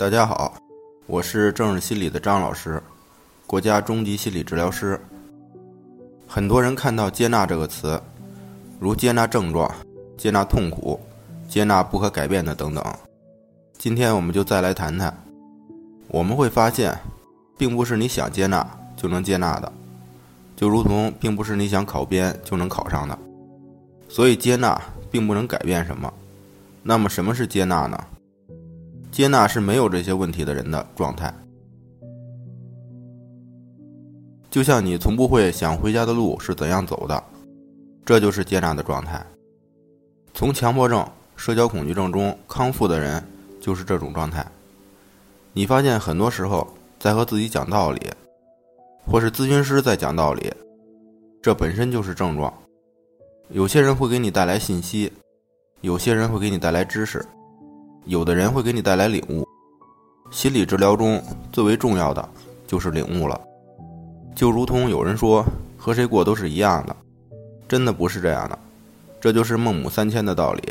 大家好，我是正日心理的张老师，国家中级心理治疗师。很多人看到“接纳”这个词，如接纳症状、接纳痛苦、接纳不可改变的等等。今天我们就再来谈谈，我们会发现，并不是你想接纳就能接纳的，就如同并不是你想考编就能考上的。所以接纳并不能改变什么。那么什么是接纳呢？接纳是没有这些问题的人的状态，就像你从不会想回家的路是怎样走的，这就是接纳的状态。从强迫症、社交恐惧症中康复的人就是这种状态。你发现很多时候在和自己讲道理，或是咨询师在讲道理，这本身就是症状。有些人会给你带来信息，有些人会给你带来知识。有的人会给你带来领悟，心理治疗中最为重要的就是领悟了。就如同有人说和谁过都是一样的，真的不是这样的，这就是孟母三迁的道理。